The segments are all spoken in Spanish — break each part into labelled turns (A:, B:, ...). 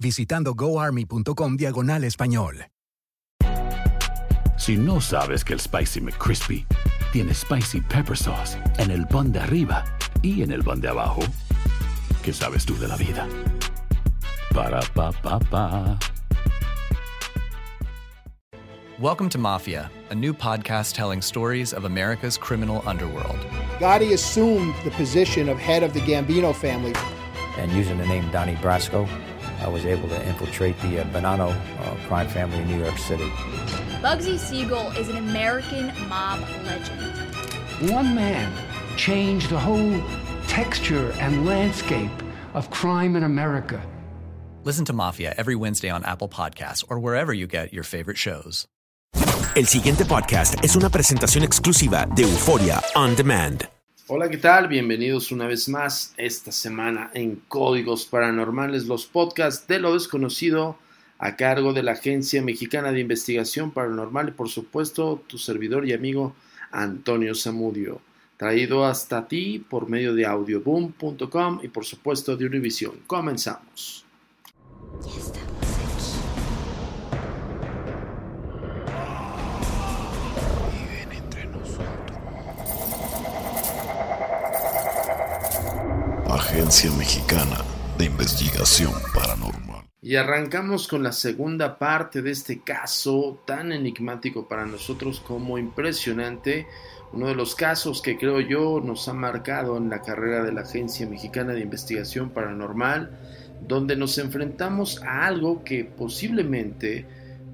A: visitando goarmy.com diagonal español.
B: Si no sabes que el Spicy McCrispy tiene Spicy Pepper Sauce en el pan de arriba y en el pan de abajo, ¿qué sabes tú de la vida? Para, pa, pa, pa.
C: Welcome to Mafia, a new podcast telling stories of America's criminal underworld.
D: Gotti assumed the position of head of the Gambino family.
E: And using the name Donnie Brasco, I was able to infiltrate the uh, Bonanno uh, crime family in New York City.
F: Bugsy Siegel is an American mob legend.
G: One man changed the whole texture and landscape of crime in America.
C: Listen to Mafia every Wednesday on Apple Podcasts or wherever you get your favorite shows.
H: El siguiente podcast es una presentación exclusiva de Euforia On Demand.
I: Hola, ¿qué tal? Bienvenidos una vez más esta semana en Códigos Paranormales, los podcasts de lo desconocido a cargo de la Agencia Mexicana de Investigación Paranormal y por supuesto tu servidor y amigo Antonio Zamudio, traído hasta ti por medio de audioboom.com y por supuesto de Univision. Comenzamos.
F: Ya estamos
J: Agencia Mexicana de Investigación Paranormal.
I: Y arrancamos con la segunda parte de este caso tan enigmático para nosotros como impresionante. Uno de los casos que creo yo nos ha marcado en la carrera de la Agencia Mexicana de Investigación Paranormal, donde nos enfrentamos a algo que posiblemente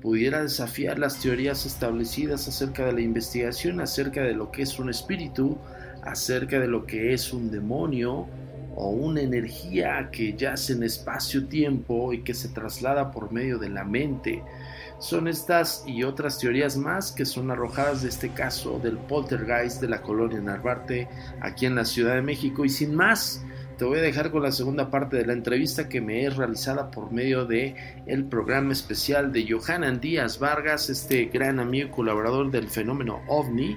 I: pudiera desafiar las teorías establecidas acerca de la investigación, acerca de lo que es un espíritu, acerca de lo que es un demonio o una energía que yace en espacio-tiempo y que se traslada por medio de la mente. Son estas y otras teorías más que son arrojadas de este caso del poltergeist de la colonia Narvarte aquí en la Ciudad de México y sin más te voy a dejar con la segunda parte de la entrevista que me es realizada por medio de el programa especial de Johanan Díaz Vargas, este gran amigo y colaborador del fenómeno OVNI,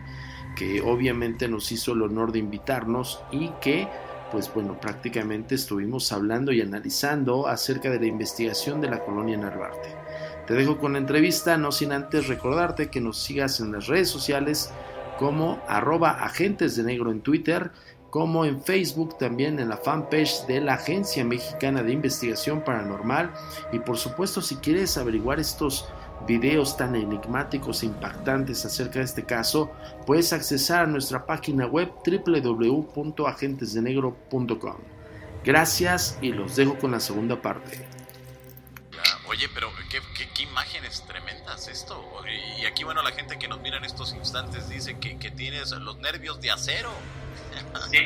I: que obviamente nos hizo el honor de invitarnos y que pues bueno, prácticamente estuvimos hablando y analizando acerca de la investigación de la colonia Narvarte. Te dejo con la entrevista, no sin antes recordarte que nos sigas en las redes sociales como arroba agentes de negro en Twitter, como en Facebook también en la fanpage de la Agencia Mexicana de Investigación Paranormal y por supuesto si quieres averiguar estos videos tan enigmáticos e impactantes acerca de este caso, puedes accesar a nuestra página web www.agentesdenegro.com. Gracias y los dejo con la segunda parte.
K: Oye, pero ¿qué, qué, qué, imágenes tremendas esto. Y aquí, bueno, la gente que nos mira en estos instantes dice que, que tienes los nervios de acero.
L: Sí,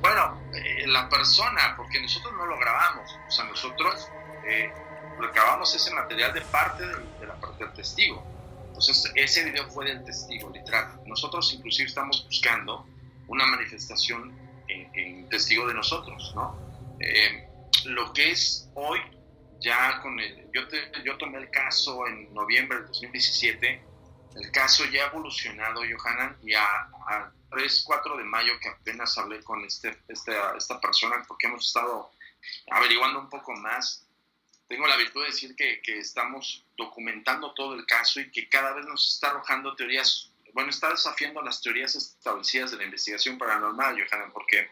L: bueno, eh, la persona, porque nosotros no lo grabamos, o sea, nosotros eh, grabamos ese material de parte de, de la parte del testigo. Entonces, ese video fue del testigo, literal. Nosotros inclusive estamos buscando una manifestación en, en testigo de nosotros, ¿no? Eh, lo que es hoy ya con el, yo, yo tomé el caso en noviembre del 2017, el caso ya ha evolucionado, Johanan, y a, a 3, 4 de mayo que apenas hablé con este, este, esta persona porque hemos estado averiguando un poco más, tengo la virtud de decir que, que, estamos documentando todo el caso y que cada vez nos está arrojando teorías, bueno, está desafiando las teorías establecidas de la investigación paranormal, Johanan, porque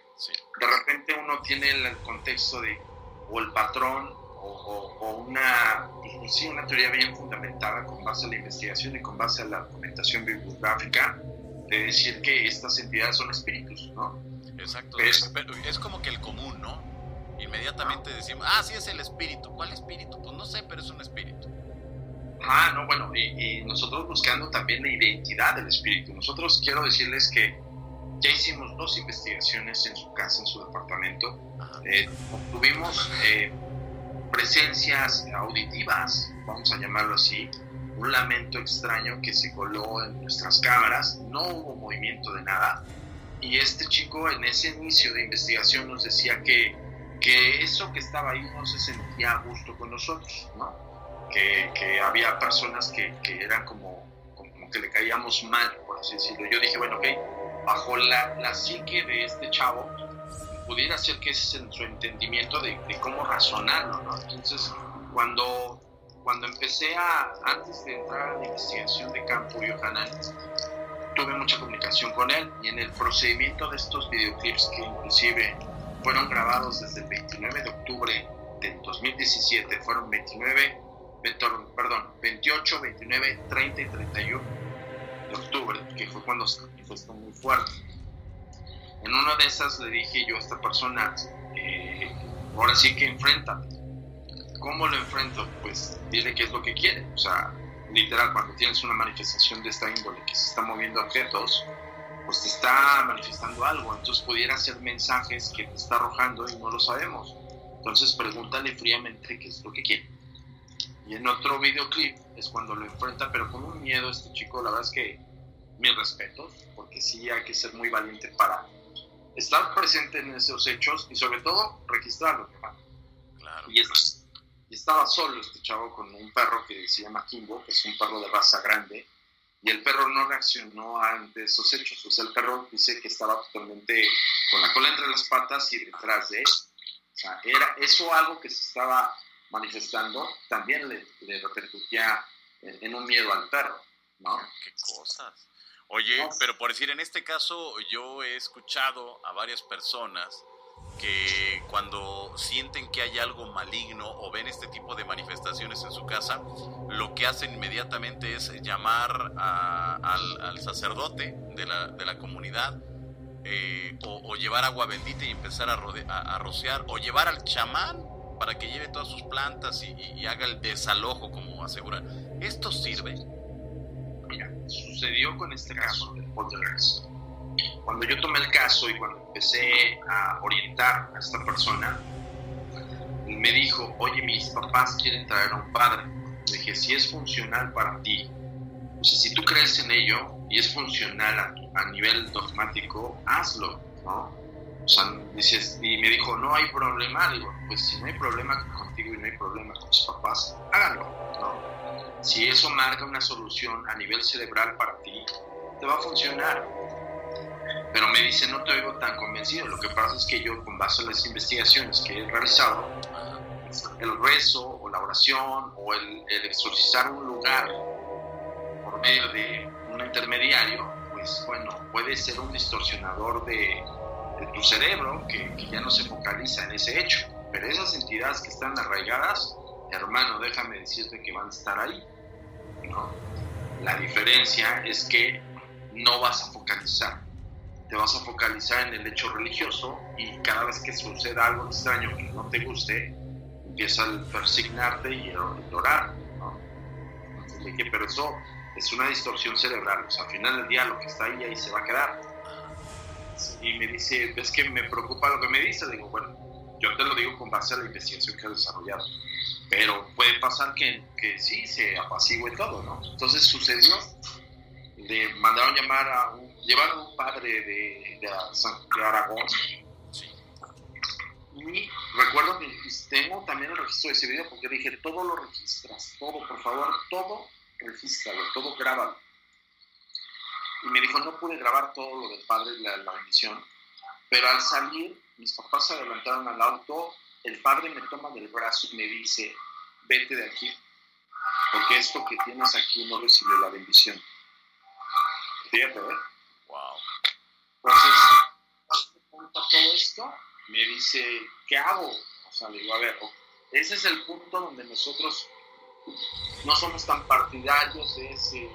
L: de repente uno tiene el contexto de o el patrón o, una, sí, una teoría bien fundamentada con base a la investigación y con base a la documentación bibliográfica de decir que estas entidades son espíritus, ¿no?
K: Exacto, es, es como que el común, ¿no? Inmediatamente decimos, ah, sí es el espíritu. ¿Cuál espíritu? Pues no sé, pero es un espíritu.
L: Ah, no, bueno, y, nosotros buscando también la identidad del espíritu. Nosotros quiero decirles que ya hicimos dos investigaciones en su casa, en su departamento. Eh, obtuvimos eh, presencias auditivas, vamos a llamarlo así, un lamento extraño que se coló en nuestras cámaras, no hubo movimiento de nada. Y este chico en ese inicio de investigación nos decía que, que eso que estaba ahí no se sentía a gusto con nosotros, ¿no? Que, que había personas que, que eran como, como, que le caíamos mal, por así decirlo. Yo dije, bueno, ok, bajo la, la psique de este chavo, pudiera ser que ese es su entendimiento de, de cómo razonarlo, ¿no? Entonces, cuando cuando empecé a, antes de entrar a la investigación de campo Yohanan, tuve mucha comunicación con él y en el procedimiento de estos videoclips que inclusive fueron grabados desde el 29 de octubre del 2017, fueron 29, perdón, 28, 29, 30 y 31 de octubre, que fue cuando se manifestó muy fuerte. En una de esas le dije yo a esta persona, eh, ahora sí que enfréntate ¿Cómo lo enfrento? Pues dile qué es lo que quiere. O sea, literal, cuando tienes una manifestación de esta índole que se está moviendo objetos, pues te está manifestando algo. Entonces pudiera ser mensajes que te está arrojando y no lo sabemos. Entonces pregúntale fríamente qué es lo que quiere. Y en otro videoclip es cuando lo enfrenta, pero con un miedo este chico, la verdad es que mis respetos, porque sí hay que ser muy valiente para estar presente en esos hechos y sobre todo registrarlo. Claro. Y es y estaba solo este chavo con un perro que se llama Kimbo, que es un perro de raza grande, y el perro no reaccionó ante esos hechos. O sea, el perro dice que estaba totalmente con la cola entre las patas y detrás de él. O sea, era eso algo que se estaba manifestando, también le, le repercutía en, un miedo al perro, ¿no?
K: Qué cosas. Oye, pero por decir, en este caso yo he escuchado a varias personas que cuando sienten que hay algo maligno o ven este tipo de manifestaciones en su casa, lo que hacen inmediatamente es llamar al, sacerdote de la, de la comunidad eh, o, llevar agua bendita y empezar a, rociar o llevar al chamán para que lleve todas sus plantas y, haga el desalojo, como aseguran. ¿Esto sirve?
L: Mira, sucedió con este caso del poltergeist cuando yo tomé el caso y cuando empecé a orientar a esta persona, me dijo, oye, mis papás quieren traer a un padre. Le dije, si es funcional para ti, o sea, si tú crees en ello y es funcional a, nivel dogmático, hazlo, ¿no? O sea, dices, y me dijo, no hay problema. Digo, pues si no hay problema contigo y no hay problema con tus papás, háganlo, ¿no? Si eso marca una solución a nivel cerebral para ti, te va a funcionar pero me dice, no te oigo tan convencido. Lo que pasa es que yo, con base a las investigaciones que he realizado, el rezo o la oración o el, exorcizar un lugar por medio de un intermediario, pues bueno, puede ser un distorsionador de, tu cerebro que, ya no se focaliza en ese hecho. Pero esas entidades que están arraigadas, hermano, déjame decirte que van a estar ahí. La diferencia es que no vas a focalizar te vas a focalizar en el hecho religioso y cada vez que suceda algo extraño que no te guste, empieza a persignarte y a llorar. ¿no? pero eso es una distorsión cerebral. O sea, al final del día lo que está ahí ahí se va a quedar. Y me dice, ¿ves que me preocupa lo que me dice? Digo, bueno, yo te lo digo con base a la investigación que he desarrollado. Pero puede pasar que, que sí se apacigüe todo, ¿no? Entonces sucedió, le mandaron llamar a un llevaron un padre de, de, San, Aragón y Y recuerdo que tengo también el registro de ese video porque dije, todo lo registras, todo, por favor, todo regístralo, todo grábalo. Y me dijo, no pude grabar todo lo del padre, la, la bendición, pero al salir, mis papás se adelantaron al auto, el padre me toma del brazo y me dice, vete de aquí, porque esto que tienes aquí no recibió la bendición. Fíjate, ¿eh?
K: Wow.
L: Entonces, todo esto, me dice, ¿qué hago? O sea, le digo, a ver, ese es el punto donde nosotros no somos tan partidarios de,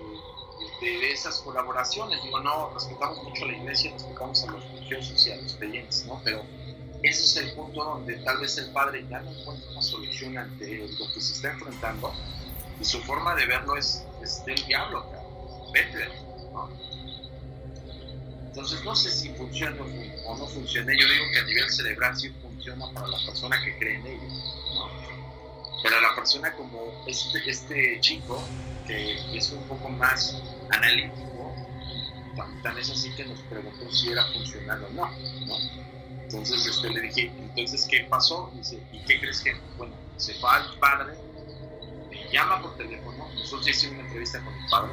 L: de, esas colaboraciones. Digo, no, respetamos mucho a la iglesia, respetamos a los religiosos y a los creyentes, ¿no? Pero ese es el punto donde tal vez el padre ya no encuentra una solución ante lo que se está enfrentando y su forma de verlo es, es del diablo, vete, ¿no? Entonces no sé si funciona o no funciona. Yo digo que a nivel cerebral sí funciona para la persona que cree en ello, ¿no? Pero la persona como este, este chico, que es un poco más analítico, tan, es así que nos preguntó si era funcional o no, ¿no? Entonces este, le dije, entonces, ¿qué pasó? Dice, ¿y qué crees que? Bueno, se va al padre, me llama por teléfono, nosotros hicimos una entrevista con el padre,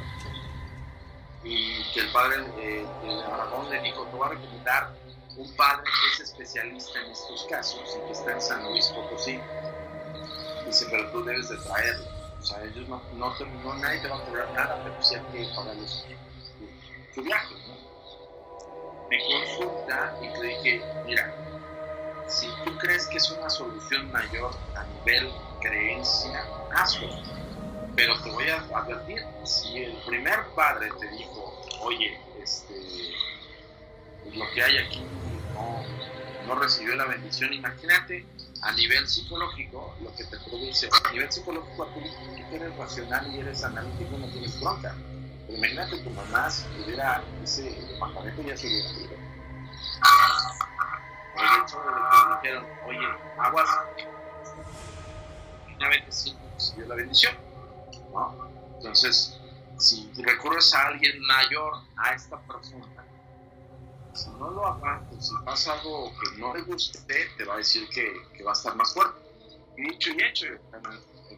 L: y que el padre eh, de Aragón le dijo, te voy a recomendar un padre que es especialista en estos casos y que está en San Luis Potosí. Dice, pero tú debes de traerlo. O sea, ellos no, no, no nadie te va a cobrar nada, pero sí hay que pagarles tu viaje. ¿no? Me consulta y le dije, mira, si tú crees que es una solución mayor a nivel creencia, hazlo. Pero te voy a advertir, si el primer padre te dijo, oye, este, pues lo que hay aquí no, recibió la bendición, imagínate a nivel psicológico lo que te produce. A nivel psicológico, tú, eres racional y eres analítico, no tienes bronca. Pero imagínate tu mamá si tuviera ese departamento ya se hubiera ido. El hecho de que dijeron, oye, aguas, finalmente sí recibió la bendición. Entonces, si recurres a alguien mayor, a esta persona, si no lo aguantas, si pasa algo que no le guste, te va a decir que, va a estar más fuerte. Y dicho y hecho,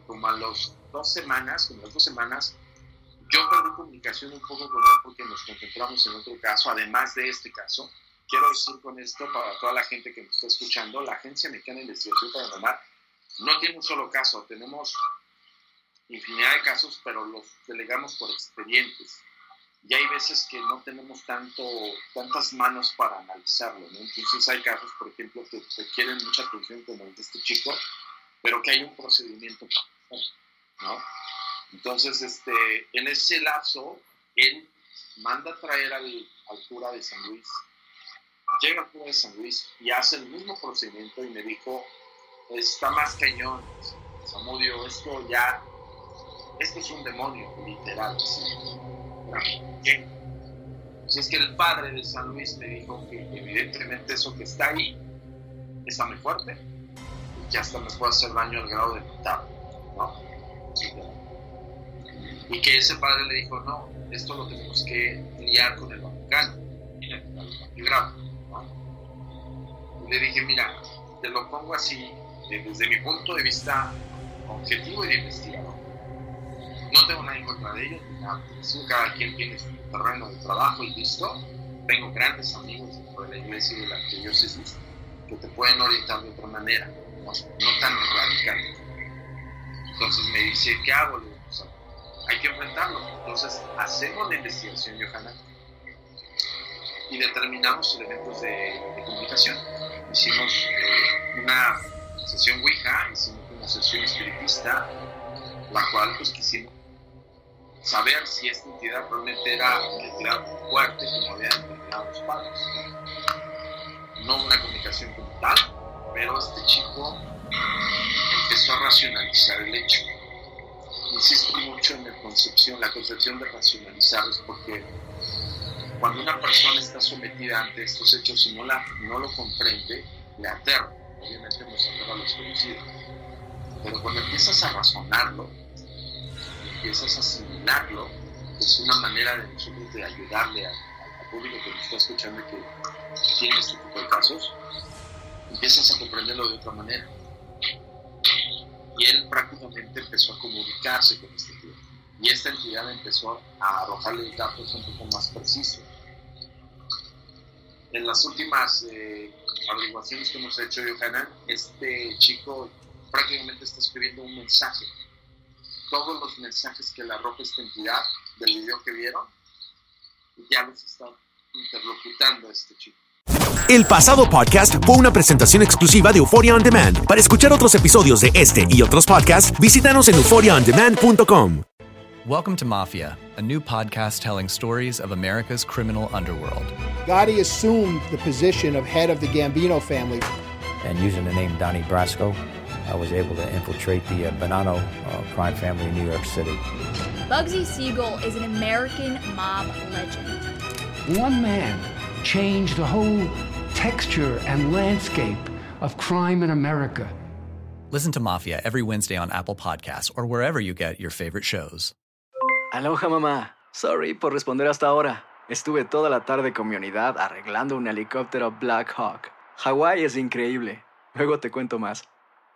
L: como a las dos semanas, como las dos semanas, yo perdí comunicación un poco con él porque nos concentramos en otro caso, además de este caso. Quiero decir con esto para toda la gente que me está escuchando, la Agencia Mexicana de Investigación Paranormal no tiene un solo caso, tenemos infinidad de casos, pero los delegamos por expedientes y hay veces que no tenemos tanto, tantas manos para analizarlo. Entonces hay casos, por ejemplo, que requieren mucha atención como el de este chico, pero que hay un procedimiento para ¿no? Entonces, este, en ese lapso, él manda a traer al, al cura de San Luis, llega al cura de San Luis y hace el mismo procedimiento y me dijo, está más cañón, Samudio, esto ya, esto es un demonio, literal. ¿Qué? Pues es que el padre de San Luis me dijo que evidentemente eso que está ahí está muy fuerte y que hasta me puede hacer daño al grado de matar, ¿no? Y que ese padre le dijo, no, esto lo tenemos que liar con el Vaticano, el grado, ¿no? Y le dije, mira, te lo pongo así, desde mi punto de vista objetivo y de investigador no tengo nada en contra de ellos, cada quien tiene su terreno de trabajo y listo. Tengo grandes amigos dentro de la iglesia y de la diócesis que te pueden orientar de otra manera, no, tan radical. Entonces me dice, ¿qué hago? hay que enfrentarlo. Entonces hacemos la investigación, Johanna, y determinamos elementos de, de comunicación. Hicimos eh, una sesión Ouija, hicimos una sesión espiritista, la cual pues quisimos saber si esta entidad realmente era una entidad fuerte como habían determinado los padres. No una comunicación como tal, pero este chico empezó a racionalizar el hecho. Insisto mucho en la concepción, la concepción de racionalizar es porque cuando una persona está sometida ante estos hechos y no, la, no lo comprende, le aterra. Obviamente nos aterra a los conocidos. Pero cuando empiezas a razonarlo, empiezas a es una manera de nosotros de ayudarle al público que nos está escuchando que tiene este tipo de casos. empiezas a comprenderlo de otra manera. Y él prácticamente empezó a comunicarse con este tío. Y esta entidad empezó a arrojarle datos un poco más precisos. En las últimas eh, averiguaciones que hemos hecho, Johanna, este chico prácticamente está escribiendo un mensaje. Todos los mensajes que le arroja esta entidad del video que vieron, ya los está interlocutando este chico.
H: El pasado podcast fue una presentación exclusiva de Euphoria On Demand. Para escuchar otros episodios de este y otros podcasts, visítanos en euphoriaondemand.com.
C: Welcome to Mafia, a new podcast telling stories of America's criminal underworld.
D: Gotti assumed the position of head of the Gambino family.
E: And using the name Donnie Brasco, I was able to infiltrate the uh, Bonanno uh, crime family in New York City.
F: Bugsy Siegel is an American mob legend.
G: One man changed the whole texture and landscape of crime in America.
C: Listen to Mafia every Wednesday on Apple Podcasts or wherever you get your favorite shows.
M: Aloha mamá. Sorry por responder hasta ahora. Estuve toda la tarde con mi unidad arreglando un helicóptero Black Hawk. Hawái es increíble. Luego te cuento más.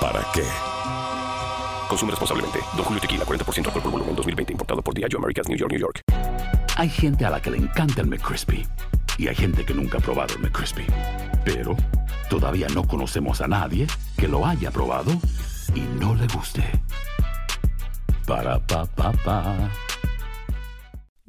J: ¿para qué?
N: Consume responsablemente. Don Julio Tequila, 40% alcohol por volumen, 2020. Importado por Diageo Americas, New York, New York.
B: Hay gente a la que le encanta el McCrispy y hay gente que nunca ha probado el McCrispy. Pero todavía no conocemos a nadie que lo haya probado y no le guste. Para pa pa pa.